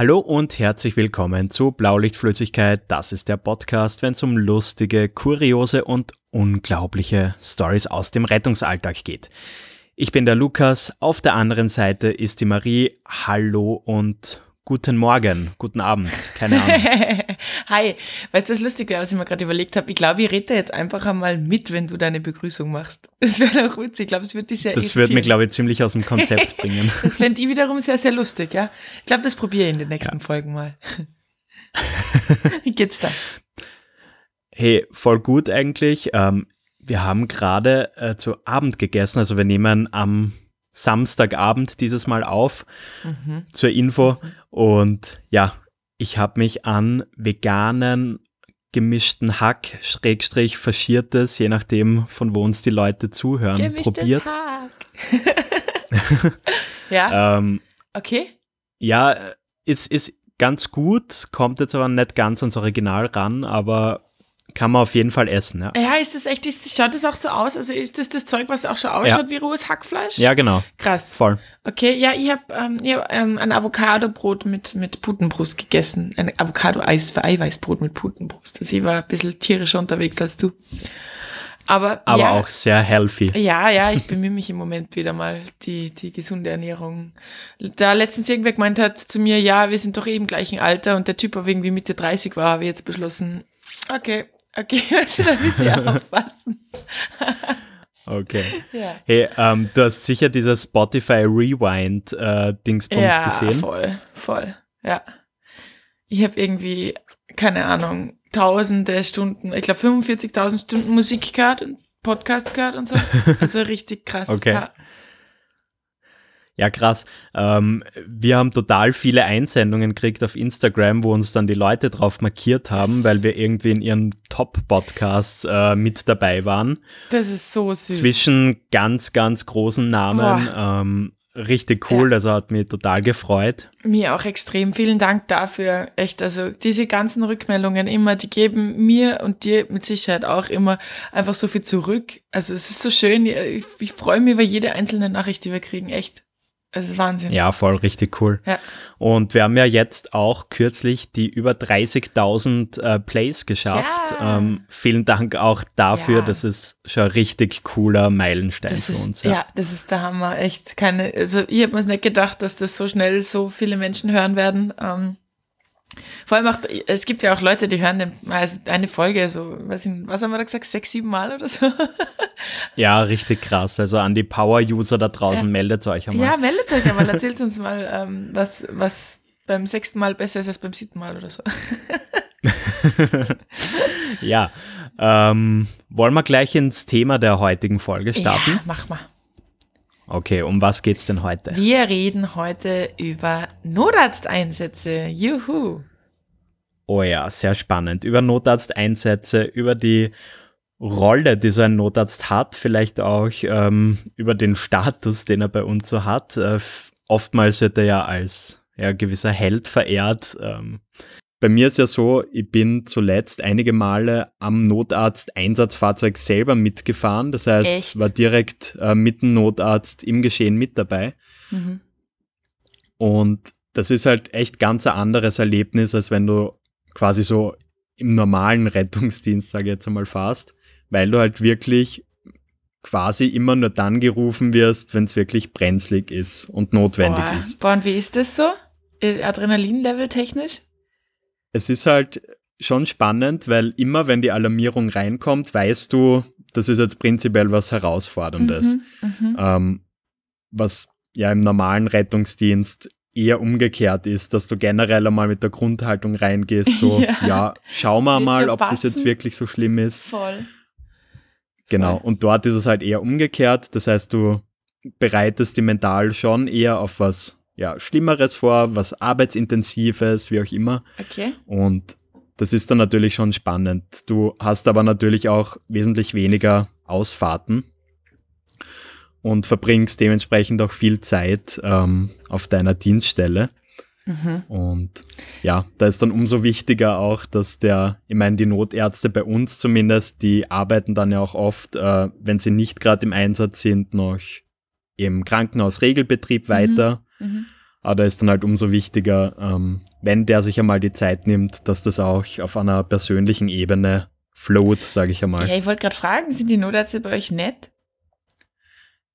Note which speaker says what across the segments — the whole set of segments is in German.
Speaker 1: Hallo und herzlich willkommen zu Blaulichtflüssigkeit. Das ist der Podcast, wenn es um lustige, kuriose und unglaubliche Stories aus dem Rettungsalltag geht. Ich bin der Lukas, auf der anderen Seite ist die Marie. Hallo und Guten Morgen, guten Abend, keine Ahnung.
Speaker 2: Hi, weißt du, was lustig wäre, was ich mir gerade überlegt habe? Ich glaube, ich rede jetzt einfach einmal mit, wenn du deine Begrüßung machst. Das wäre doch witzig. Ich glaube, es würde dich sehr
Speaker 1: Das würde mir, glaube ich, ziemlich aus dem Konzept bringen.
Speaker 2: das fände ich wiederum sehr, sehr lustig, ja. Ich glaube, das probiere ich in den nächsten ja. Folgen mal. Wie geht's da?
Speaker 1: Hey, voll gut eigentlich. Ähm, wir haben gerade äh, zu Abend gegessen, also wir nehmen am Samstagabend dieses Mal auf mhm. zur Info. Mhm. Und ja, ich habe mich an veganen gemischten Hack, Schrägstrich faschiertes, je nachdem, von wo uns die Leute zuhören, Gemischtes probiert.
Speaker 2: Hack. ja. ähm, okay.
Speaker 1: Ja, es ist ganz gut, kommt jetzt aber nicht ganz ans Original ran, aber kann man auf jeden Fall essen, ja.
Speaker 2: Ja, ist das echt, ist, schaut das auch so aus? Also ist das das Zeug, was auch schon ausschaut ja. wie rohes Hackfleisch?
Speaker 1: Ja, genau.
Speaker 2: Krass.
Speaker 1: Voll.
Speaker 2: Okay, ja, ich habe ähm, hab, ähm, ein Avocado-Brot mit, mit Putenbrust gegessen. Ein Avocado-Eiweißbrot mit Putenbrust. Also ich war ein bisschen tierischer unterwegs als du. Aber,
Speaker 1: Aber
Speaker 2: ja,
Speaker 1: auch sehr healthy.
Speaker 2: Ja, ja, ich bemühe mich im Moment wieder mal, die, die gesunde Ernährung. Da letztens irgendwer gemeint hat zu mir, ja, wir sind doch eben gleichen Alter und der Typ, der irgendwie Mitte 30 war, habe ich jetzt beschlossen, okay, Okay, also da müssen wir aufpassen.
Speaker 1: Okay. Ja. Hey, ähm, du hast sicher dieses Spotify Rewind äh, Dingsbums
Speaker 2: ja,
Speaker 1: gesehen.
Speaker 2: Ja, voll, voll. Ja. Ich habe irgendwie, keine Ahnung, tausende Stunden, ich glaube 45.000 Stunden Musik gehört und Podcasts gehört und so. Also richtig krass.
Speaker 1: Okay.
Speaker 2: Ja.
Speaker 1: Ja, krass. Ähm, wir haben total viele Einsendungen gekriegt auf Instagram, wo uns dann die Leute drauf markiert haben, weil wir irgendwie in ihren Top-Podcasts äh, mit dabei waren.
Speaker 2: Das ist so süß.
Speaker 1: Zwischen ganz, ganz großen Namen. Ähm, richtig cool, ja. also hat mich total gefreut.
Speaker 2: Mir auch extrem. Vielen Dank dafür. Echt, also diese ganzen Rückmeldungen immer, die geben mir und dir mit Sicherheit auch immer einfach so viel zurück. Also es ist so schön. Ich, ich freue mich über jede einzelne Nachricht, die wir kriegen. Echt. Es ist Wahnsinn.
Speaker 1: Ja, voll richtig cool. Ja. Und wir haben ja jetzt auch kürzlich die über 30.000 äh, Plays geschafft. Ja. Ähm, vielen Dank auch dafür. Ja. Das ist schon ein richtig cooler Meilenstein
Speaker 2: das
Speaker 1: für
Speaker 2: ist,
Speaker 1: uns.
Speaker 2: Ja. ja, das ist der Hammer. Echt keine, also ich habe mir nicht gedacht, dass das so schnell so viele Menschen hören werden. Ähm, vor allem auch, es gibt ja auch Leute, die hören den, also eine Folge, so, was, was haben wir da gesagt, sechs, sieben Mal oder so?
Speaker 1: Ja, richtig krass. Also an die Power-User da draußen, ja. meldet euch einmal.
Speaker 2: Ja, meldet euch einmal, erzählt uns mal, ähm, was, was beim sechsten Mal besser ist als beim siebten Mal oder so.
Speaker 1: ja, ähm, wollen wir gleich ins Thema der heutigen Folge starten? Ja,
Speaker 2: mach mal.
Speaker 1: Okay, um was geht's denn heute?
Speaker 2: Wir reden heute über Notarzteinsätze. Juhu!
Speaker 1: Oh ja, sehr spannend. Über Notarzteinsätze, über die Rolle, die so ein Notarzt hat, vielleicht auch ähm, über den Status, den er bei uns so hat. Äh, oftmals wird er ja als ja, gewisser Held verehrt. Ähm, bei mir ist ja so, ich bin zuletzt einige Male am Notarzt-Einsatzfahrzeug selber mitgefahren. Das heißt, Echt? war direkt äh, mit dem Notarzt im Geschehen mit dabei. Mhm. Und das ist halt echt ganz ein anderes Erlebnis, als wenn du quasi so im normalen Rettungsdienst, sage ich jetzt einmal fast, weil du halt wirklich quasi immer nur dann gerufen wirst, wenn es wirklich brenzlig ist und notwendig
Speaker 2: Boah.
Speaker 1: ist.
Speaker 2: Boah, und wie ist das so? Adrenalin-Level technisch?
Speaker 1: Es ist halt schon spannend, weil immer wenn die Alarmierung reinkommt, weißt du, das ist jetzt prinzipiell was Herausforderndes. Mhm, mhm. ähm, was ja im normalen Rettungsdienst eher umgekehrt ist, dass du generell einmal mit der Grundhaltung reingehst, so, ja, ja schauen wir mal, ob passen. das jetzt wirklich so schlimm ist.
Speaker 2: Voll.
Speaker 1: Genau, Voll. und dort ist es halt eher umgekehrt, das heißt, du bereitest die mental schon eher auf was ja, Schlimmeres vor, was Arbeitsintensives, wie auch immer.
Speaker 2: Okay.
Speaker 1: Und das ist dann natürlich schon spannend. Du hast aber natürlich auch wesentlich weniger Ausfahrten und verbringst dementsprechend auch viel Zeit ähm, auf deiner Dienststelle. Mhm. Und ja, da ist dann umso wichtiger auch, dass der, ich meine, die Notärzte bei uns zumindest, die arbeiten dann ja auch oft, äh, wenn sie nicht gerade im Einsatz sind, noch im Krankenhausregelbetrieb mhm. weiter. Mhm. Aber da ist dann halt umso wichtiger, ähm, wenn der sich einmal die Zeit nimmt, dass das auch auf einer persönlichen Ebene float, sage ich einmal.
Speaker 2: Ja, ich wollte gerade fragen, sind die Notärzte bei euch nett?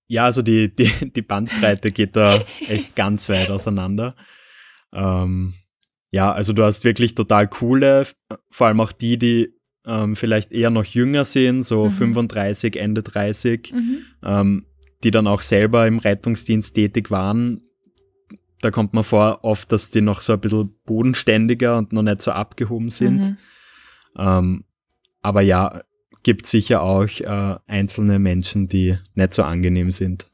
Speaker 1: Ja, also die, die, die Bandbreite geht da echt ganz weit auseinander. Ähm, ja, also du hast wirklich total coole, vor allem auch die, die ähm, vielleicht eher noch jünger sind, so mhm. 35, Ende 30, mhm. ähm, die dann auch selber im Rettungsdienst tätig waren. Da kommt man vor oft, dass die noch so ein bisschen bodenständiger und noch nicht so abgehoben sind. Mhm. Ähm, aber ja, gibt sicher auch äh, einzelne Menschen, die nicht so angenehm sind.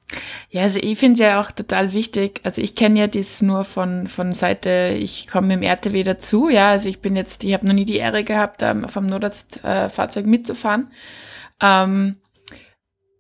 Speaker 2: Ja, also ich finde es ja auch total wichtig. Also ich kenne ja das nur von, von Seite, ich komme im RTW dazu, ja. Also ich bin jetzt, ich habe noch nie die Ehre gehabt, ähm, vom Notarztfahrzeug äh, mitzufahren. Ähm,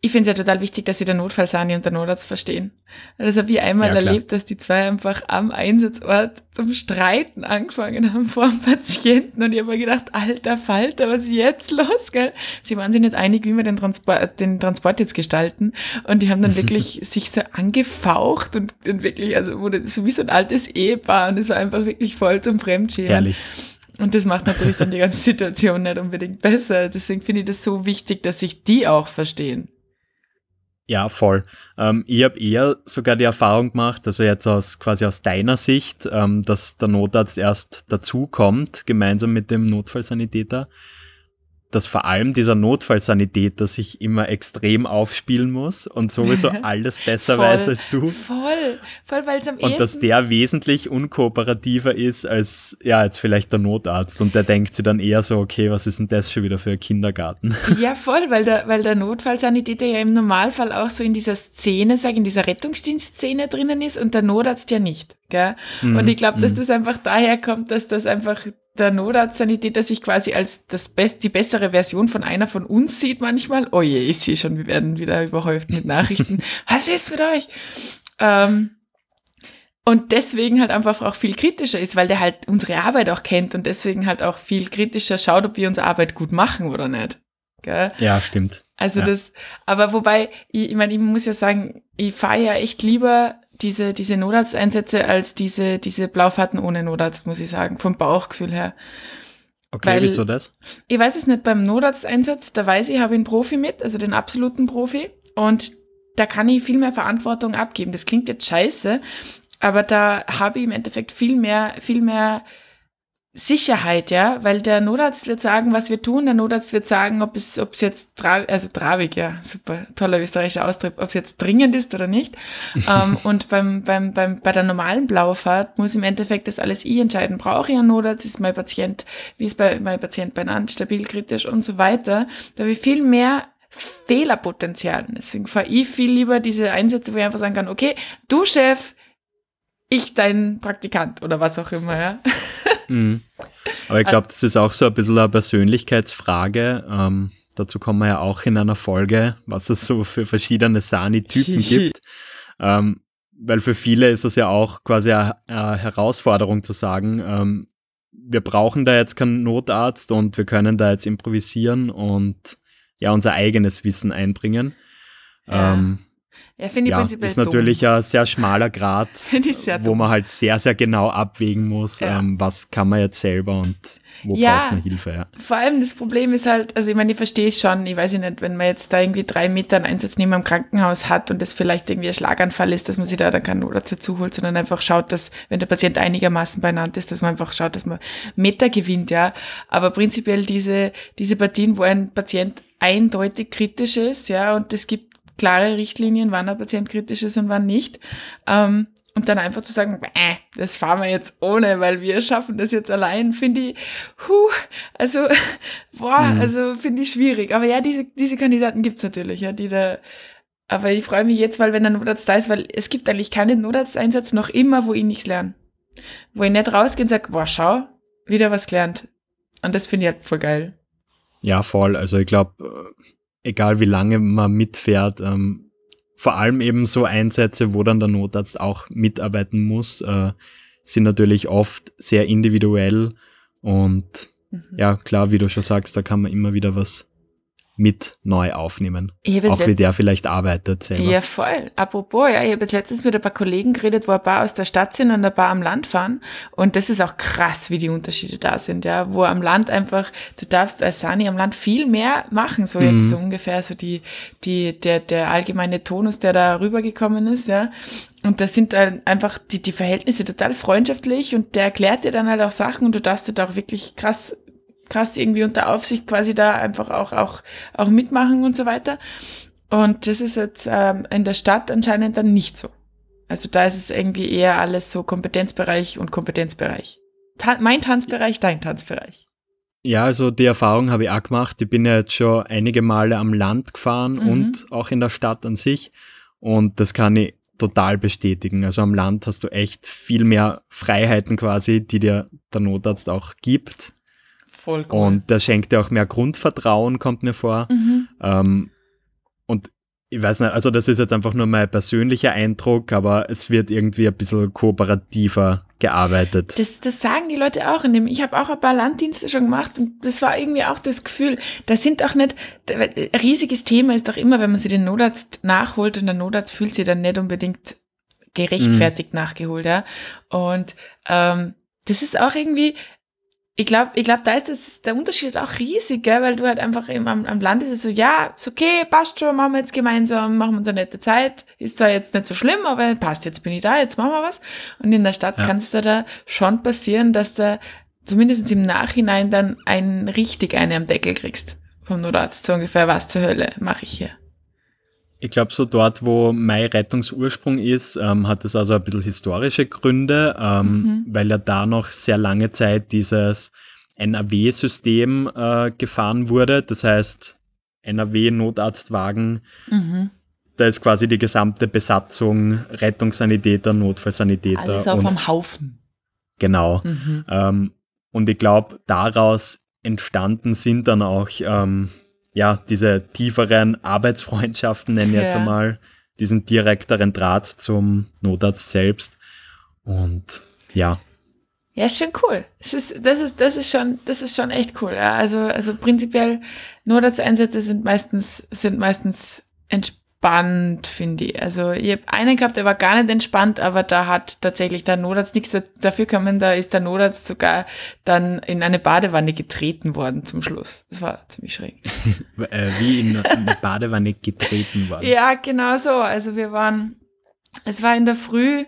Speaker 2: ich finde es ja total wichtig, dass sie der Notfallsani und der Notarzt verstehen. Das habe ich einmal ja, erlebt, dass die zwei einfach am Einsatzort zum Streiten angefangen haben vor dem Patienten und ich habe mir gedacht, alter Falter, was ist jetzt los, gell? Sie waren sich nicht einig, wie wir den Transport, den Transport jetzt gestalten und die haben dann wirklich sich so angefaucht und, und wirklich, also wurde so wie so ein altes Ehepaar und es war einfach wirklich voll zum Fremdschämen.
Speaker 1: Herrlich.
Speaker 2: Und das macht natürlich dann die ganze Situation nicht unbedingt besser. Deswegen finde ich das so wichtig, dass sich die auch verstehen.
Speaker 1: Ja, voll. Ähm, ich habe eher sogar die Erfahrung gemacht, also jetzt aus quasi aus deiner Sicht, ähm, dass der Notarzt erst dazukommt, gemeinsam mit dem Notfallsanitäter dass vor allem dieser Notfallsanitäter sich immer extrem aufspielen muss und sowieso alles besser voll, weiß als du.
Speaker 2: Voll, voll, weil es am
Speaker 1: Und dass der wesentlich unkooperativer ist als, ja, jetzt vielleicht der Notarzt und der denkt sich dann eher so, okay, was ist denn das schon wieder für ein Kindergarten?
Speaker 2: Ja, voll, weil der, weil der Notfallsanitäter ja im Normalfall auch so in dieser Szene, sag in dieser Rettungsdienstszene drinnen ist und der Notarzt ja nicht. Gell? Mhm. Und ich glaube, dass mhm. das einfach daher kommt, dass das einfach der Notarztsanitäter sich quasi als das best, die bessere Version von einer von uns sieht manchmal. Oh je, ich sehe schon, wir werden wieder überhäuft mit Nachrichten. Was ist mit euch? Ähm, und deswegen halt einfach auch viel kritischer ist, weil der halt unsere Arbeit auch kennt und deswegen halt auch viel kritischer schaut, ob wir unsere Arbeit gut machen oder nicht. Gell?
Speaker 1: Ja, stimmt.
Speaker 2: Also
Speaker 1: ja.
Speaker 2: das, aber wobei, ich, ich meine, ich muss ja sagen, ich fahre ja echt lieber diese, diese Notarzteinsätze als diese, diese Blaufahrten ohne Notarzt, muss ich sagen, vom Bauchgefühl her.
Speaker 1: Okay, Weil, wieso das?
Speaker 2: Ich weiß es nicht, beim Notarzteinsatz, da weiß ich, habe ich einen Profi mit, also den absoluten Profi, und da kann ich viel mehr Verantwortung abgeben. Das klingt jetzt scheiße, aber da habe ich im Endeffekt viel mehr, viel mehr Sicherheit, ja, weil der Notarzt wird sagen, was wir tun. Der Notarzt wird sagen, ob es, ob es jetzt, tra also trabig, ja, super, toller österreichischer Ausdruck, ob es jetzt dringend ist oder nicht. ähm, und beim, beim, beim, bei der normalen Blaufahrt muss im Endeffekt das alles ich entscheiden. Brauche ich einen Notarzt? Ist mein Patient, wie ist bei, mein Patient benannt, stabil, kritisch und so weiter. Da habe ich viel mehr Fehlerpotenzial. Deswegen fahre ich viel lieber diese Einsätze, wo ich einfach sagen kann, okay, du Chef, ich dein Praktikant oder was auch immer, ja.
Speaker 1: Mhm. Aber ich glaube, das ist auch so ein bisschen eine Persönlichkeitsfrage. Ähm, dazu kommen wir ja auch in einer Folge, was es so für verschiedene Sani-Typen gibt. Ähm, weil für viele ist das ja auch quasi eine, eine Herausforderung zu sagen, ähm, wir brauchen da jetzt keinen Notarzt und wir können da jetzt improvisieren und ja unser eigenes Wissen einbringen. Ja. Ähm,
Speaker 2: ja, finde ich
Speaker 1: ja, prinzipiell ist natürlich dumm. ein sehr schmaler Grad, wo man halt sehr, sehr genau abwägen muss, ja. ähm, was kann man jetzt selber und wo ja, braucht man Hilfe. Ja.
Speaker 2: Vor allem das Problem ist halt, also ich meine, ich verstehe es schon, ich weiß nicht, wenn man jetzt da irgendwie drei Meter einen Einsatz neben einem Krankenhaus hat und das vielleicht irgendwie ein Schlaganfall ist, dass man sich da dann keinen Notarzt dazu holt, sondern einfach schaut, dass, wenn der Patient einigermaßen beieinander ist, dass man einfach schaut, dass man Meter gewinnt, ja. Aber prinzipiell diese, diese Partien, wo ein Patient eindeutig kritisch ist, ja, und es gibt klare Richtlinien, wann ein Patient kritisch ist und wann nicht. Ähm, und dann einfach zu sagen, äh, das fahren wir jetzt ohne, weil wir schaffen das jetzt allein, finde ich, huh, also, boah, mhm. also finde ich schwierig. Aber ja, diese, diese Kandidaten gibt's natürlich, ja, die da, aber ich freue mich jetzt, weil wenn der Notarzt da ist, weil es gibt eigentlich keinen Notarzteinsatz noch immer, wo ich nichts lerne. Wo ich nicht rausgehe und sage, boah, schau, wieder was gelernt. Und das finde ich halt voll geil.
Speaker 1: Ja, voll. Also ich glaube, egal wie lange man mitfährt, ähm, vor allem eben so Einsätze, wo dann der Notarzt auch mitarbeiten muss, äh, sind natürlich oft sehr individuell und mhm. ja, klar, wie du schon sagst, da kann man immer wieder was mit neu aufnehmen. Auch wie der vielleicht arbeitet selber.
Speaker 2: Ja, voll. Apropos, ja, ich habe jetzt letztens mit ein paar Kollegen geredet, wo ein paar aus der Stadt sind und ein paar am Land fahren. Und das ist auch krass, wie die Unterschiede da sind, ja. Wo am Land einfach, du darfst als Sani am Land viel mehr machen, so jetzt mhm. so ungefähr so die, die, der, der allgemeine Tonus, der da rübergekommen ist, ja. Und da sind dann einfach die, die Verhältnisse total freundschaftlich und der erklärt dir dann halt auch Sachen und du darfst da auch wirklich krass krass irgendwie unter Aufsicht quasi da einfach auch, auch, auch mitmachen und so weiter. Und das ist jetzt ähm, in der Stadt anscheinend dann nicht so. Also da ist es irgendwie eher alles so Kompetenzbereich und Kompetenzbereich. Ta mein Tanzbereich, dein Tanzbereich.
Speaker 1: Ja, also die Erfahrung habe ich auch gemacht. Ich bin ja jetzt schon einige Male am Land gefahren mhm. und auch in der Stadt an sich. Und das kann ich total bestätigen. Also am Land hast du echt viel mehr Freiheiten quasi, die dir der Notarzt auch gibt.
Speaker 2: Voll cool.
Speaker 1: Und das schenkt dir auch mehr Grundvertrauen, kommt mir vor. Mhm. Ähm, und ich weiß nicht, also das ist jetzt einfach nur mein persönlicher Eindruck, aber es wird irgendwie ein bisschen kooperativer gearbeitet.
Speaker 2: Das, das sagen die Leute auch. In dem, ich habe auch ein paar Landdienste schon gemacht und das war irgendwie auch das Gefühl, da sind auch nicht, ein riesiges Thema ist doch immer, wenn man sich den Notarzt nachholt und der Notarzt fühlt sich dann nicht unbedingt gerechtfertigt mhm. nachgeholt, ja. Und ähm, das ist auch irgendwie, ich glaube, ich glaub, da ist das, der Unterschied auch riesig, gell? weil du halt einfach im, am, am Land ist es so, ja, ist okay, passt schon, machen wir jetzt gemeinsam, machen wir uns eine nette Zeit. Ist zwar jetzt nicht so schlimm, aber passt, jetzt bin ich da, jetzt machen wir was. Und in der Stadt ja. kann es da, schon passieren, dass da zumindest im Nachhinein dann ein richtig eine am Deckel kriegst. Vom Notarzt so ungefähr, was zur Hölle mache ich hier.
Speaker 1: Ich glaube, so dort, wo mein Rettungsursprung ist, ähm, hat es also ein bisschen historische Gründe, ähm, mhm. weil ja da noch sehr lange Zeit dieses NRW-System äh, gefahren wurde. Das heißt, NRW-Notarztwagen, mhm. da ist quasi die gesamte Besatzung Rettungssanitäter, Notfallsanitäter.
Speaker 2: Alles auf einem Haufen.
Speaker 1: Genau. Mhm. Ähm, und ich glaube, daraus entstanden sind dann auch ähm, ja, diese tieferen Arbeitsfreundschaften, nennen wir ja. jetzt einmal, diesen direkteren Draht zum Notarzt selbst. Und ja.
Speaker 2: Ja, ist schon cool. Das ist, das ist, das ist schon, das ist schon echt cool. Ja. Also, also prinzipiell Notarzteinsätze sind meistens, sind meistens entspannt entspannt, finde ich. Also ich habe einen gehabt, der war gar nicht entspannt, aber da hat tatsächlich der Notarzt nichts dafür gekommen. Da ist der Notarzt sogar dann in eine Badewanne getreten worden zum Schluss. Das war ziemlich schräg.
Speaker 1: Äh, wie in eine Badewanne getreten worden?
Speaker 2: ja, genau so. Also wir waren, es war in der Früh,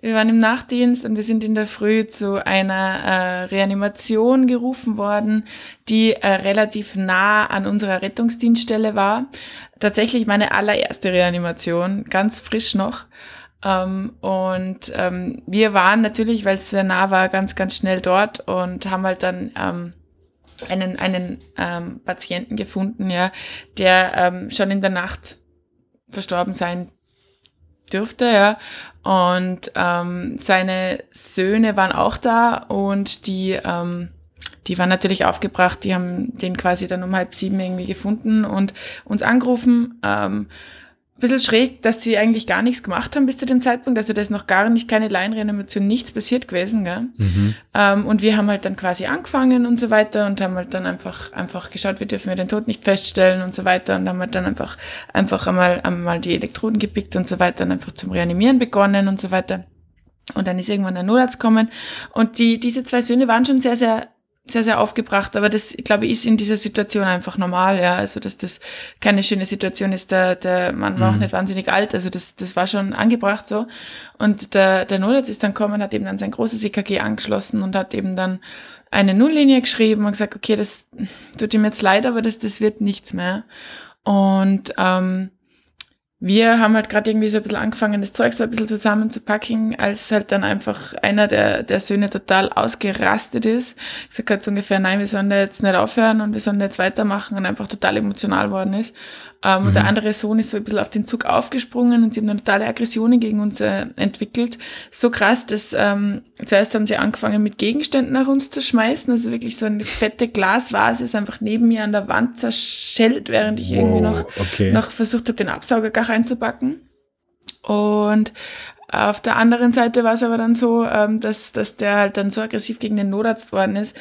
Speaker 2: wir waren im Nachtdienst und wir sind in der Früh zu einer äh, Reanimation gerufen worden, die äh, relativ nah an unserer Rettungsdienststelle war tatsächlich meine allererste Reanimation, ganz frisch noch. Ähm, und ähm, wir waren natürlich, weil es sehr nah war, ganz, ganz schnell dort und haben halt dann ähm, einen, einen ähm, Patienten gefunden, ja, der ähm, schon in der Nacht verstorben sein dürfte, ja. Und ähm, seine Söhne waren auch da und die ähm, die waren natürlich aufgebracht, die haben den quasi dann um halb sieben irgendwie gefunden und uns angerufen. Ähm, ein bisschen schräg, dass sie eigentlich gar nichts gemacht haben bis zu dem Zeitpunkt. Also da ist noch gar nicht keine Laienreanimation, nichts passiert gewesen. Gell? Mhm. Ähm, und wir haben halt dann quasi angefangen und so weiter und haben halt dann einfach, einfach geschaut, wie dürfen wir den Tod nicht feststellen und so weiter und haben halt dann einfach, einfach einmal, einmal die Elektroden gepickt und so weiter und einfach zum Reanimieren begonnen und so weiter. Und dann ist irgendwann ein Notarzt gekommen und die, diese zwei Söhne waren schon sehr, sehr sehr, sehr aufgebracht, aber das, ich glaube, ist in dieser Situation einfach normal, ja. Also, dass das keine schöne Situation ist. Der, der Mann war mhm. auch nicht wahnsinnig alt, also das, das war schon angebracht so. Und der, der Notarzt ist dann gekommen, hat eben dann sein großes EKG angeschlossen und hat eben dann eine Nulllinie geschrieben und gesagt, okay, das tut ihm jetzt leid, aber das, das wird nichts mehr. Und ähm, wir haben halt gerade irgendwie so ein bisschen angefangen, das Zeug so ein bisschen zusammenzupacken, als halt dann einfach einer der, der Söhne total ausgerastet ist. Gesagt hat so ungefähr, nein, wir sollen da jetzt nicht aufhören und wir sollen da jetzt weitermachen und einfach total emotional worden ist. Ähm, mhm. Und der mhm. andere Sohn ist so ein bisschen auf den Zug aufgesprungen und sie haben dann totale Aggressionen gegen uns äh, entwickelt. So krass, dass ähm, zuerst haben sie angefangen mit Gegenständen nach uns zu schmeißen, also wirklich so eine fette Glasvase ist einfach neben mir an der Wand zerschellt, während ich wow, irgendwie noch, okay. noch versucht habe, den Absauger gar reinzupacken. Und auf der anderen Seite war es aber dann so, ähm, dass, dass der halt dann so aggressiv gegen den Notarzt worden ist,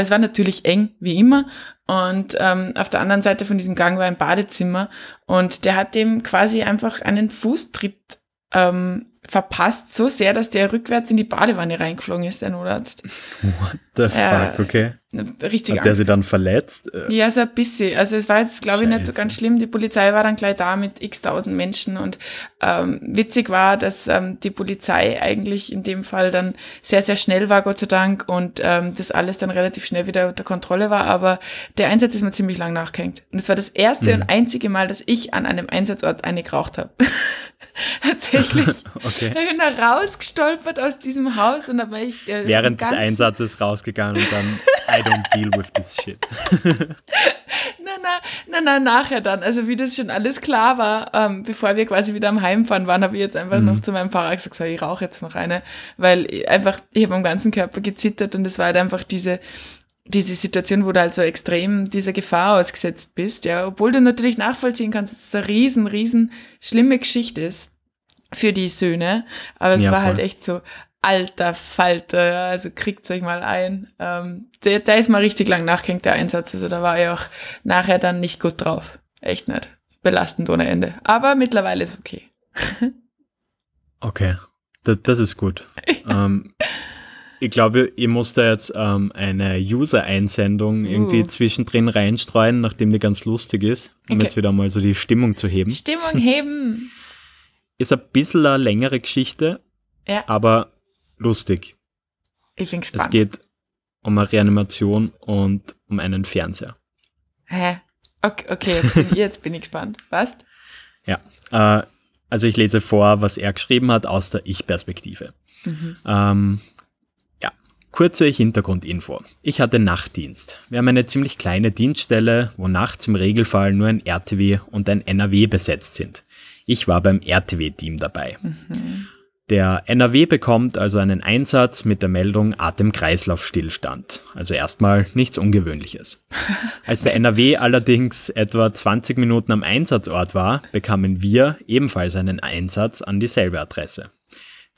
Speaker 2: es war natürlich eng, wie immer. Und ähm, auf der anderen Seite von diesem Gang war ein Badezimmer. Und der hat dem quasi einfach einen Fußtritt ähm, verpasst, so sehr, dass der rückwärts in die Badewanne reingeflogen ist, der Notarzt.
Speaker 1: What the fuck, okay.
Speaker 2: Richtig
Speaker 1: Hat der sie dann verletzt? Äh,
Speaker 2: Ja, so ein bisschen. Also es war jetzt, glaube ich, nicht so ganz schlimm. Die Polizei war dann gleich da mit x tausend Menschen und ähm, witzig war, dass ähm, die Polizei eigentlich in dem Fall dann sehr, sehr schnell war, Gott sei Dank, und ähm, das alles dann relativ schnell wieder unter Kontrolle war, aber der Einsatz ist mir ziemlich lang nachgehängt. Und es war das erste
Speaker 1: Mhm.
Speaker 2: und einzige Mal, dass ich an einem Einsatzort eine geraucht habe. Tatsächlich.
Speaker 1: Okay.
Speaker 2: Ich bin da rausgestolpert aus diesem Haus und da war ich äh,
Speaker 1: Während des Einsatzes rausgegangen und dann, I don't deal with this shit.
Speaker 2: Na, na, na, na, nachher dann. Also wie das schon alles klar war, ähm, bevor wir quasi wieder am Heimfahren waren, habe ich jetzt einfach
Speaker 1: Mhm.
Speaker 2: noch zu meinem Fahrer gesagt, so, ich rauche jetzt noch eine, weil ich einfach, ich habe am ganzen Körper gezittert und es war halt einfach diese, diese Situation, wo du halt so extrem dieser Gefahr ausgesetzt bist, ja, obwohl du natürlich nachvollziehen kannst, dass es eine riesen, riesen schlimme Geschichte ist für die Söhne, aber es
Speaker 1: Ja,
Speaker 2: war
Speaker 1: voll.
Speaker 2: halt echt so, alter Falter, also kriegt euch mal ein. Ähm, der, der ist mal richtig lang nachgehängt, der Einsatz, also da war ich auch nachher dann nicht gut drauf. Echt nicht. Belastend ohne Ende. Aber mittlerweile ist okay.
Speaker 1: Okay, das, das ist gut. ähm, ich glaube, ich da jetzt ähm, eine User-Einsendung irgendwie
Speaker 2: Uh.
Speaker 1: zwischendrin reinstreuen, nachdem die ganz lustig ist, um
Speaker 2: Okay.
Speaker 1: jetzt wieder mal so die Stimmung zu heben.
Speaker 2: Stimmung heben.
Speaker 1: Ist ein bisschen eine längere Geschichte,
Speaker 2: Ja.
Speaker 1: aber lustig.
Speaker 2: Ich bin
Speaker 1: Es
Speaker 2: gespannt.
Speaker 1: geht um eine Reanimation und um einen Fernseher.
Speaker 2: Hä? Okay, okay jetzt, bin, jetzt bin ich gespannt. Was?
Speaker 1: Ja, äh, also ich lese vor, was er geschrieben hat aus der Ich-Perspektive.
Speaker 2: Mhm.
Speaker 1: Ähm, ja, kurze Hintergrundinfo. Ich hatte Nachtdienst. Wir haben eine ziemlich kleine Dienststelle, wo nachts im Regelfall nur ein RTW und ein NRW besetzt sind. Ich war beim RTW-Team dabei.
Speaker 2: Mhm.
Speaker 1: Der NRW bekommt also einen Einsatz mit der Meldung Atem-Kreislauf-Stillstand. Also erstmal nichts Ungewöhnliches. Als der NRW allerdings etwa 20 Minuten am Einsatzort war, bekamen wir ebenfalls einen Einsatz an dieselbe Adresse.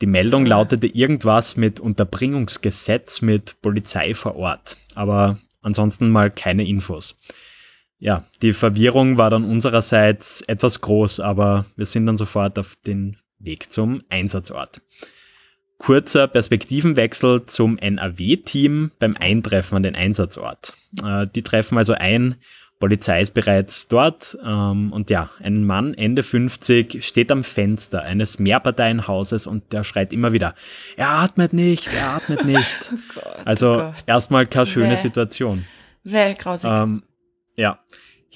Speaker 1: Die Meldung lautete irgendwas mit Unterbringungsgesetz mit Polizei vor Ort, aber ansonsten mal keine Infos. Ja, die Verwirrung war dann unsererseits etwas groß, aber wir sind dann sofort auf den Weg zum Einsatzort. Kurzer Perspektivenwechsel zum NAW-Team beim Eintreffen an den Einsatzort. Äh, die treffen also ein, Polizei ist bereits dort und und ja, ein Mann Ende 50 steht am Fenster eines Mehrparteienhauses und der schreit immer wieder, er atmet nicht, er atmet nicht.
Speaker 2: Oh Gott.
Speaker 1: Also
Speaker 2: oh
Speaker 1: erstmal keine schöne. Situation.
Speaker 2: Wäh, grausig.
Speaker 1: Ähm, ja.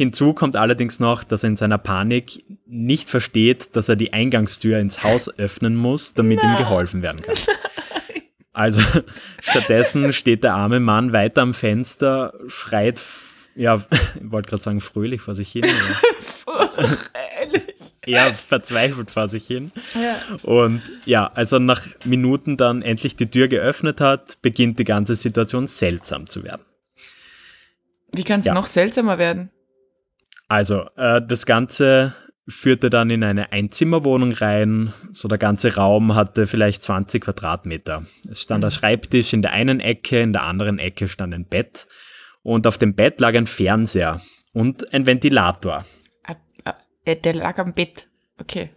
Speaker 1: Hinzu kommt allerdings noch, dass er in seiner Panik nicht versteht, dass er die Eingangstür ins Haus öffnen muss, damit ihm geholfen werden kann. Also stattdessen steht der arme Mann weiter am Fenster, schreit, ja, ich wollte gerade sagen fröhlich vor sich hin, eher verzweifelt vor sich hin.
Speaker 2: Ja.
Speaker 1: Und ja, als er nach Minuten dann endlich die Tür geöffnet hat, beginnt die ganze Situation seltsam zu werden.
Speaker 2: Wie kann es
Speaker 1: Ja.
Speaker 2: noch seltsamer werden?
Speaker 1: Also, äh, das Ganze führte dann in eine Einzimmerwohnung rein. So der ganze Raum hatte vielleicht 20 Quadratmeter. Es stand ein Schreibtisch in der einen Ecke, in der anderen Ecke stand ein Bett. Und auf dem Bett lag ein Fernseher und ein Ventilator.
Speaker 2: Ah, ah, äh, Der lag am Bett. Okay.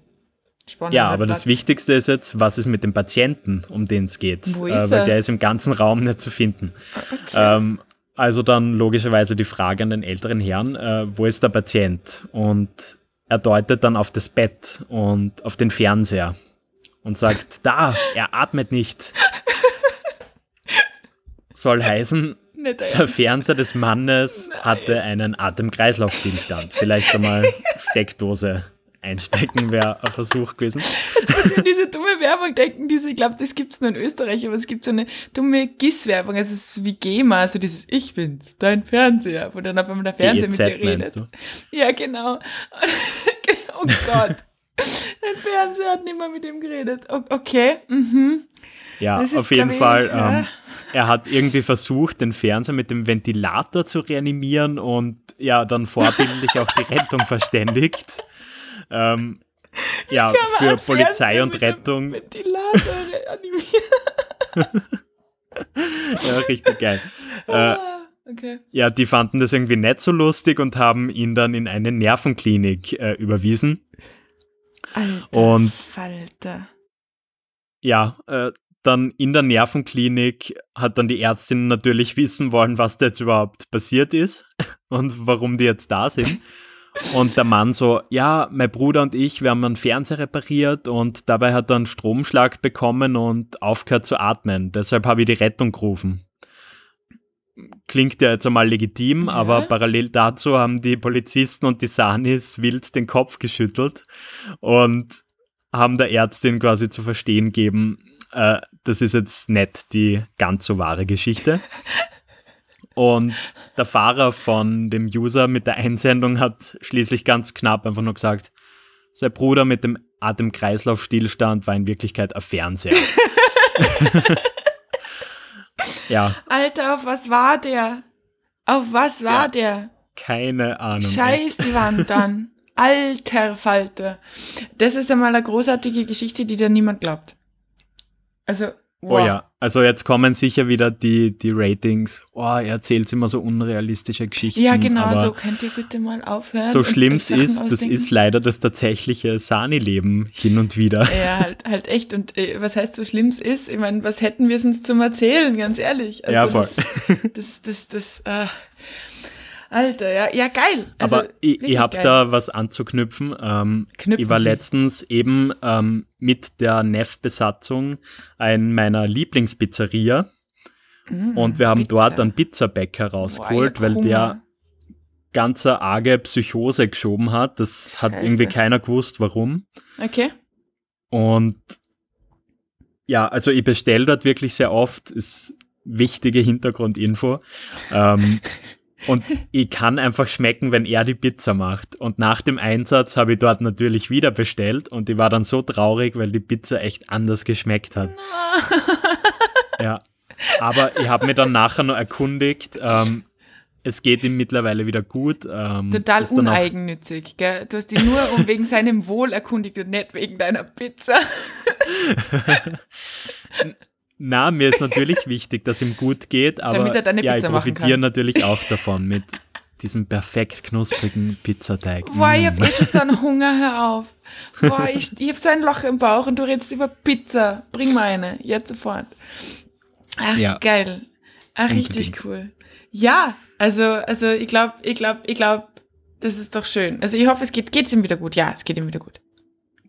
Speaker 2: Spannender
Speaker 1: Ja, aber das
Speaker 2: Platz.
Speaker 1: Wichtigste ist jetzt, was ist mit dem Patienten, um den es geht?
Speaker 2: Wo
Speaker 1: äh,
Speaker 2: ist
Speaker 1: weil
Speaker 2: er?
Speaker 1: der ist im ganzen Raum nicht zu finden.
Speaker 2: Okay.
Speaker 1: Ähm, also dann logischerweise die Frage an den älteren Herrn, äh, wo ist der Patient? Und er deutet dann auf das Bett und auf den Fernseher und sagt, da, er atmet nicht. Soll heißen,
Speaker 2: der
Speaker 1: Fernseher des Mannes hatte einen Atemkreislaufstillstand. Vielleicht einmal Steckdose einstecken wäre ein Versuch gewesen.
Speaker 2: muss ich an diese dumme Werbung denken, diese, ich glaube, das gibt's nur in Österreich, aber es gibt so eine dumme GIS-Werbung, also es ist wie GEMA, so dieses Ich bin's, dein Fernseher, wo dann auf einmal der Fernseher mit dir
Speaker 1: GEZ meinst
Speaker 2: redet.
Speaker 1: du?
Speaker 2: Ja, genau. oh Gott. Dein Fernseher hat nicht mehr mit ihm geredet. Okay, mhm.
Speaker 1: Ja,
Speaker 2: ist,
Speaker 1: auf jeden
Speaker 2: ich,
Speaker 1: Fall.
Speaker 2: ja.
Speaker 1: Ähm, er hat irgendwie versucht, den Fernseher mit dem Ventilator zu reanimieren und ja, dann vorbildlich auch die Rettung verständigt. Ähm, ja, für Polizei und
Speaker 2: mit dem
Speaker 1: Rettung.
Speaker 2: Ventilator reanimieren.
Speaker 1: ja, richtig geil. Äh, okay. Ja, die fanden das irgendwie nicht so lustig und haben ihn dann in eine Nervenklinik äh, überwiesen.
Speaker 2: Alter und Falter.
Speaker 1: Ja, äh, dann in der Nervenklinik hat dann die Ärztin natürlich wissen wollen, was da jetzt überhaupt passiert ist und warum die jetzt da sind. Und der Mann so, ja, mein Bruder und ich, wir haben einen Fernseher repariert und dabei hat er einen Stromschlag bekommen und aufgehört zu atmen. Deshalb habe ich die Rettung gerufen. Klingt ja jetzt einmal legitim, ja. aber parallel dazu haben die Polizisten und die Sanis wild den Kopf geschüttelt und haben der Ärztin quasi zu verstehen gegeben, äh, das ist jetzt nicht die ganz so wahre Geschichte. Und der Fahrer von dem User mit der Einsendung hat schließlich ganz knapp einfach nur gesagt, sein Bruder mit dem Atemkreislaufstillstand war in Wirklichkeit ein Fernseher.
Speaker 2: ja. Alter, auf was war der? Auf was war ja, der?
Speaker 1: Keine Ahnung.
Speaker 2: Scheiß die Wand dann. Alter Falter. Das ist einmal eine großartige Geschichte, die dir niemand glaubt. Also,
Speaker 1: wow. Oh ja, also jetzt kommen sicher wieder die, die Ratings. Oh, er erzählt immer so unrealistische Geschichten.
Speaker 2: Ja, genau, so könnt ihr bitte mal aufhören.
Speaker 1: So schlimm es ist, ausdenken. das ist leider das tatsächliche Sani-Leben hin und wieder.
Speaker 2: Ja, halt, halt echt. Und äh, was heißt so schlimm es ist? Ich meine, was hätten wir sonst zum Erzählen, ganz ehrlich?
Speaker 1: Also ja, voll.
Speaker 2: Das, das, das, das äh, Alter, ja, ja geil.
Speaker 1: Also, Aber ich, habe da was anzuknüpfen. Ähm, ich war Sie. letztens eben ähm, mit der Neff-Besatzung in meiner Lieblingspizzeria mm, und wir haben Pizza. dort einen Pizzabäcker rausgeholt, Boah, weil der ganze arge Psychose geschoben hat. Das hat Scheiße. irgendwie keiner gewusst, warum.
Speaker 2: Okay.
Speaker 1: Und ja, also ich bestelle dort wirklich sehr oft, ist wichtige Hintergrundinfo. ähm, und ich kann einfach schmecken, wenn er die Pizza macht. Und nach dem Einsatz habe ich dort natürlich wieder bestellt und ich war dann so traurig, weil die Pizza echt anders geschmeckt hat. ja. Aber ich habe mir dann nachher noch erkundigt, ähm, es geht ihm mittlerweile wieder gut. Ähm,
Speaker 2: Total uneigennützig, gell? Du hast ihn nur um wegen seinem Wohl erkundigt und nicht wegen deiner Pizza.
Speaker 1: Na, mir ist natürlich wichtig, dass ihm gut geht, aber
Speaker 2: Damit er deine
Speaker 1: ja, ich profitiere natürlich auch davon mit diesem perfekt knusprigen Pizzateig.
Speaker 2: Boah, ich habe mm. eh schon so einen Hunger, hör auf. Boah, ich, ich habe so ein Loch im Bauch und du redest über Pizza. Bring mal eine, jetzt sofort. Ach, ja. geil. Ach, richtig cool. Ja, also, also ich glaube, ich glaube, ich glaube, das ist doch schön. Also ich hoffe, es geht geht's ihm wieder gut. Ja, es geht ihm wieder gut.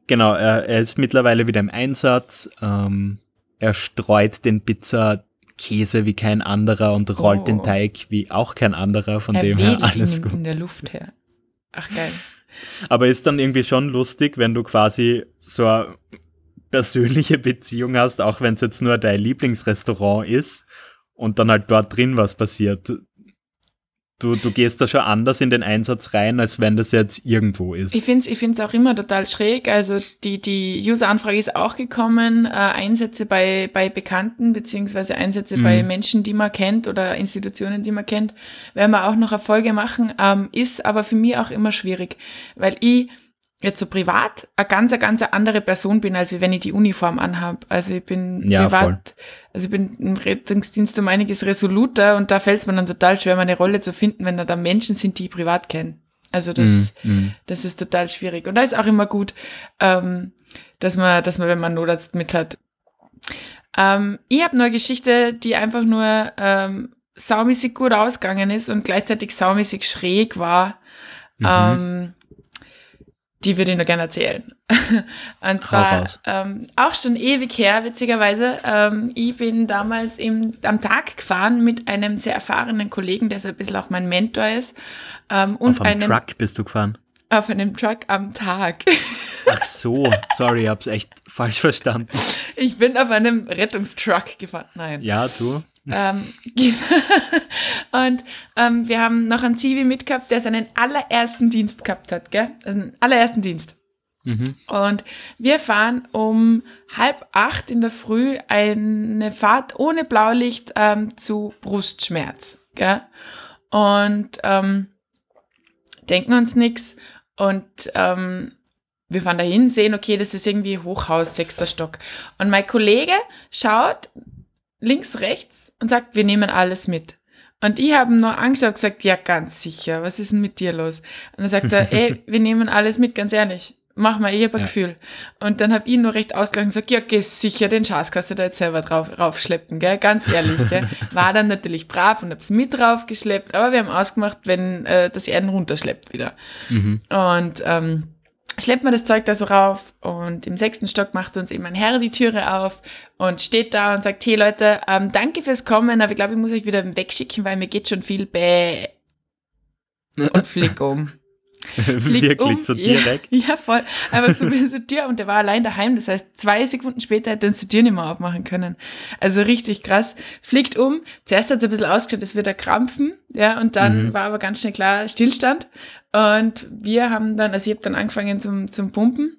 Speaker 1: Genau, er, er ist mittlerweile wieder im Einsatz. Ähm, er streut den Pizza-Käse wie kein anderer und rollt oh. den Teig wie auch kein anderer, von
Speaker 2: er
Speaker 1: dem her alles
Speaker 2: ihn
Speaker 1: gut.
Speaker 2: in der Luft her. Ach geil.
Speaker 1: Aber ist dann irgendwie schon lustig, wenn du quasi so eine persönliche Beziehung hast, auch wenn es jetzt nur dein Lieblingsrestaurant ist und dann halt dort drin was passiert. Du, du gehst da schon anders in den Einsatz rein, als wenn das jetzt irgendwo ist.
Speaker 2: Ich finde es ich find's auch immer total schräg. Also die, die User-Anfrage ist auch gekommen, äh, Einsätze bei, bei Bekannten, beziehungsweise Einsätze mhm. bei Menschen, die man kennt oder Institutionen, die man kennt, werden wir auch noch Erfolge machen, ähm, ist aber für mich auch immer schwierig, weil ich jetzt so privat eine ganz, eine ganz andere Person bin, als wenn ich die Uniform anhabe. Also ich bin ja, privat, voll. also ich bin im Rettungsdienst um einiges resoluter und da fällt es mir dann total schwer, meine Rolle zu finden, wenn da, da Menschen sind, die ich privat kenne. Also das, mm, mm. das ist total schwierig. Und da ist auch immer gut, ähm, dass man, dass man, wenn man Notarzt mit hat. Ähm, ich habe nur eine Geschichte, die einfach nur ähm, saumäßig gut ausgegangen ist und gleichzeitig saumäßig schräg war. Mhm. Ähm, die würde ich noch gerne erzählen. Und zwar ähm, auch schon ewig her, witzigerweise. Ähm, ich bin damals im, am Tag gefahren mit einem sehr erfahrenen Kollegen, der so ein bisschen auch mein Mentor ist.
Speaker 1: Ähm, und auf einem Truck bist du gefahren?
Speaker 2: Auf einem Truck am Tag.
Speaker 1: Ach so, sorry, ich hab's echt falsch verstanden.
Speaker 2: Ich bin auf einem Rettungstruck gefahren. Nein.
Speaker 1: Ja, du.
Speaker 2: Ähm, und ähm, wir haben noch einen Zivi mitgehabt, der seinen allerersten Dienst gehabt hat, gell? Also einen allerersten Dienst. Mhm. Und wir fahren um halb acht in der Früh eine Fahrt ohne Blaulicht ähm, zu Brustschmerz. Gell? Und ähm, denken uns nichts. Und ähm, wir fahren dahin, sehen, okay, das ist irgendwie Hochhaus, sechster Stock. Und mein Kollege schaut links, rechts und sagt, wir nehmen alles mit. Und ich habe nur angeschaut und gesagt, ja, ganz sicher, was ist denn mit dir los? Und dann sagt er, ey, wir nehmen alles mit, ganz ehrlich. Mach mal, ich habe ein ja. Gefühl. Und dann habe ich nur recht ausgelacht und gesagt, ja, geh sicher, den Schatz kannst du da jetzt selber drauf raufschleppen, gell? Ganz ehrlich, gell? War dann natürlich brav und hab's mit draufgeschleppt, aber wir haben ausgemacht, wenn äh, das Erden runterschleppt wieder. Mhm. Und ähm, schleppt man das Zeug da so rauf und im sechsten Stock macht uns eben ein Herr die Türe auf und steht da und sagt, hey Leute, ähm, danke fürs Kommen, aber ich glaube, ich muss euch wieder wegschicken, weil mir geht schon viel bäh und flick um.
Speaker 1: Wirklich um. so direkt?
Speaker 2: Ja, ja, voll. Einfach so wie so Tür und der war allein daheim. Das heißt, zwei Sekunden später hätte er uns die Tür nicht mehr aufmachen können. Also richtig krass. Fliegt um. Zuerst hat es ein bisschen ausgeschaut, es wird er krampfen. Ja, und dann mhm. war aber ganz schnell klar Stillstand. Und wir haben dann, also ich habe dann angefangen zum, zum Pumpen.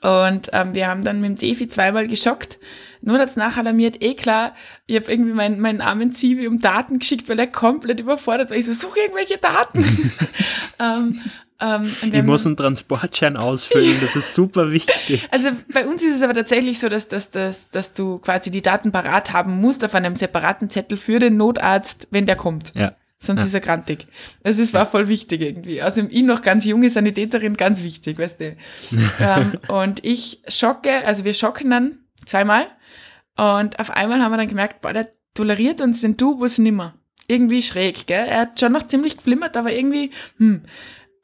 Speaker 2: Und ähm, wir haben dann mit dem Defi zweimal geschockt. Nur das nachalarmiert, eh klar, ich habe irgendwie meinen, meinen armen Zivi um Daten geschickt, weil er komplett überfordert war. Ich so, suche irgendwelche Daten. ähm,
Speaker 1: ähm, ich muss einen Transportschein ausfüllen, das ist super wichtig.
Speaker 2: Also bei uns ist es aber tatsächlich so, dass, dass, dass, dass du quasi die Daten parat haben musst auf einem separaten Zettel für den Notarzt, wenn der kommt.
Speaker 1: Ja.
Speaker 2: Sonst
Speaker 1: ja.
Speaker 2: ist er grantig. Also es war voll wichtig irgendwie. Also ihn noch ganz junge Sanitäterin, ganz wichtig, weißt du. ähm, und ich schocke, also wir schocken dann zweimal und auf einmal haben wir dann gemerkt, boah, der toleriert uns den Tubus nimmer. Irgendwie schräg, gell? Er hat schon noch ziemlich geflimmert, aber irgendwie, hm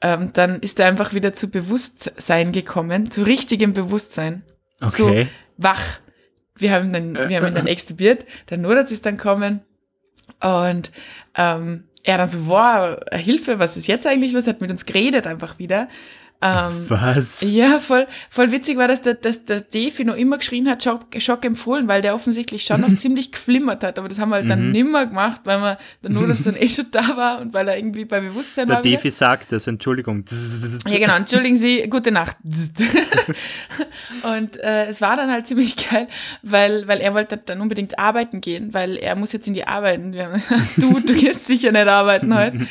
Speaker 2: ähm, dann ist er einfach wieder zu Bewusstsein gekommen, zu richtigem Bewusstsein.
Speaker 1: Okay.
Speaker 2: So wach. Wir haben, dann, wir haben ihn dann extubiert, der Notarzt ist dann kommen und ähm, er dann so, wow, Hilfe, was ist jetzt eigentlich los? Er hat mit uns geredet einfach wieder.
Speaker 1: Ähm, Was?
Speaker 2: Ja, voll, voll witzig war, dass der, dass der Defi noch immer geschrien hat, Schock, Schock empfohlen, weil der offensichtlich schon noch ziemlich geflimmert hat. Aber das haben wir halt dann mhm. nimmer gemacht, weil man dann nur, dass dann eh schon da war und weil er irgendwie bei Bewusstsein
Speaker 1: der
Speaker 2: war.
Speaker 1: Der Defi sagt das, Entschuldigung.
Speaker 2: Ja, genau, entschuldigen Sie, gute Nacht. und äh, es war dann halt ziemlich geil, weil, weil er wollte dann unbedingt arbeiten gehen, weil er muss jetzt in die Arbeit. du, du gehst sicher nicht arbeiten heute.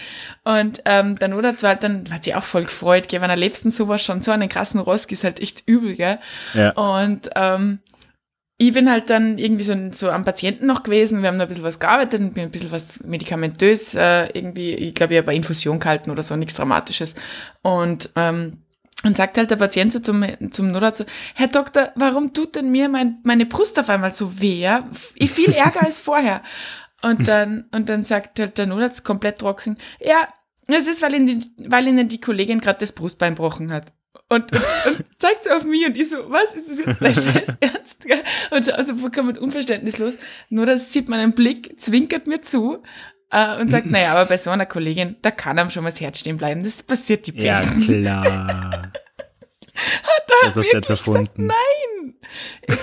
Speaker 2: Und ähm, dann oder zwar, dann hat sie auch voll gefreut, gell, wenn er lebst sowas schon, so einen krassen Rosk ist halt echt übel, gell.
Speaker 1: Ja.
Speaker 2: Und ähm, ich bin halt dann irgendwie so, so am Patienten noch gewesen, wir haben da ein bisschen was gearbeitet und bin ein bisschen was medikamentös äh, irgendwie, ich glaube, ich habe eine Infusion gehalten oder so, nichts Dramatisches. Und ähm, und sagt halt der Patient so zum, zum Notarzt so, Herr Doktor, warum tut denn mir mein, meine Brust auf einmal so weh? Ja? Ich viel ärger als vorher. Und dann, und dann sagt halt der Notarzt komplett trocken, ja, es ist, weil ihnen, die, weil ihnen die Kollegin gerade das Brustbein gebrochen hat. Und, und, und zeigt sie auf mich und ich so, was ist das jetzt dein Scheiß Ernst? Und schaut so vollkommen unverständnislos. Nur das sieht man einen Blick, zwinkert mir zu äh, und sagt, naja, aber bei so einer Kollegin, da kann einem schon mal das Herz stehen bleiben. Das passiert die Besten.
Speaker 1: Ja, klar.
Speaker 2: das hast du jetzt erfunden. Gesagt, nein!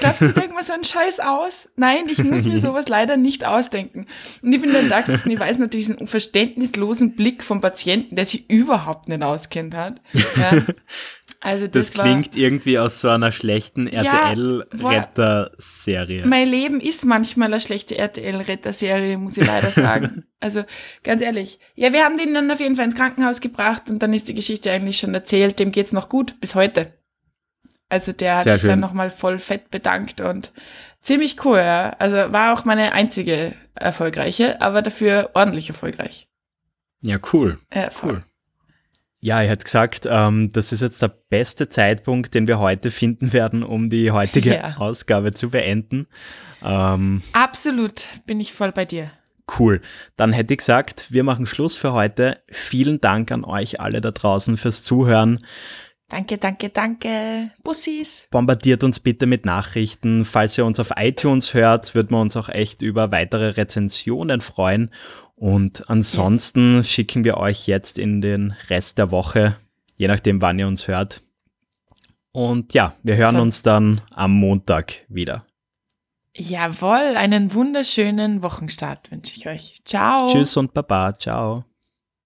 Speaker 2: Glaubst du, denk mal so einen Scheiß aus? Nein, ich muss mir sowas leider nicht ausdenken. Und ich bin dann da gesessen, ich weiß natürlich diesen verständnislosen Blick vom Patienten, der sich überhaupt nicht auskennt hat. Ja.
Speaker 1: Also das, das klingt irgendwie aus so einer schlechten RTL-Retter-Serie.
Speaker 2: Ja, mein Leben ist manchmal eine schlechte RTL-Retter-Serie, muss ich leider sagen. also ganz ehrlich. Ja, wir haben den dann auf jeden Fall ins Krankenhaus gebracht und dann ist die Geschichte eigentlich schon erzählt. Dem geht's noch gut bis heute. Also der hat Sehr sich schön. dann nochmal voll fett bedankt und ziemlich cool. Ja. Also war auch meine einzige erfolgreiche, aber dafür ordentlich erfolgreich.
Speaker 1: Ja, cool.
Speaker 2: Ja, cool.
Speaker 1: Ja, er hat gesagt, ähm, das ist jetzt der beste Zeitpunkt, den wir heute finden werden, um die heutige ja. Ausgabe zu beenden.
Speaker 2: Ähm, Absolut, bin ich voll bei dir.
Speaker 1: Cool. Dann hätte ich gesagt, wir machen Schluss für heute. Vielen Dank an euch alle da draußen fürs Zuhören.
Speaker 2: Danke, danke, danke. Bussis.
Speaker 1: Bombardiert uns bitte mit Nachrichten. Falls ihr uns auf iTunes hört, würden wir uns auch echt über weitere Rezensionen freuen. Und ansonsten yes. schicken wir euch jetzt in den Rest der Woche, je nachdem, wann ihr uns hört. Und ja, wir hören so. uns dann am Montag wieder.
Speaker 2: Jawohl, einen wunderschönen Wochenstart wünsche ich euch. Ciao.
Speaker 1: Tschüss und Baba. Ciao.